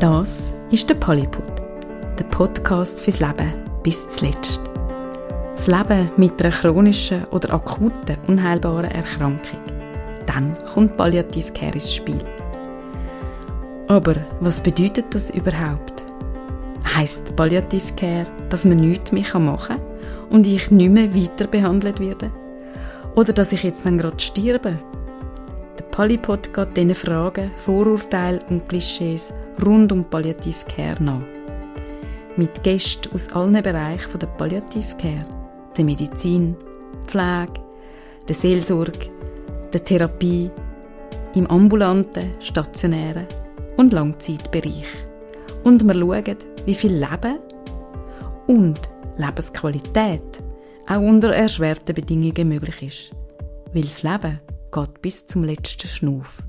Das ist der Polypod, der Podcast fürs Leben bis zuletzt. Das Leben mit einer chronischen oder akuten, unheilbaren Erkrankung. Dann kommt Palliativcare ins Spiel. Aber was bedeutet das überhaupt? Heißt Palliativcare, dass man nichts mehr machen kann und ich nicht mehr weiter behandelt werde? Oder dass ich jetzt dann gerade sterbe? Polypod geht diesen Fragen, Vorurteilen und Klischees rund um Palliativcare nach. Mit Gästen aus allen Bereichen der Palliativcare, der Medizin, Pflege, der Seelsorge, der Therapie, im ambulanten, stationären und Langzeitbereich. Und wir schauen, wie viel Leben und Lebensqualität auch unter erschwerten Bedingungen möglich ist. Weil das Leben geht bis zum letzten Schnuff.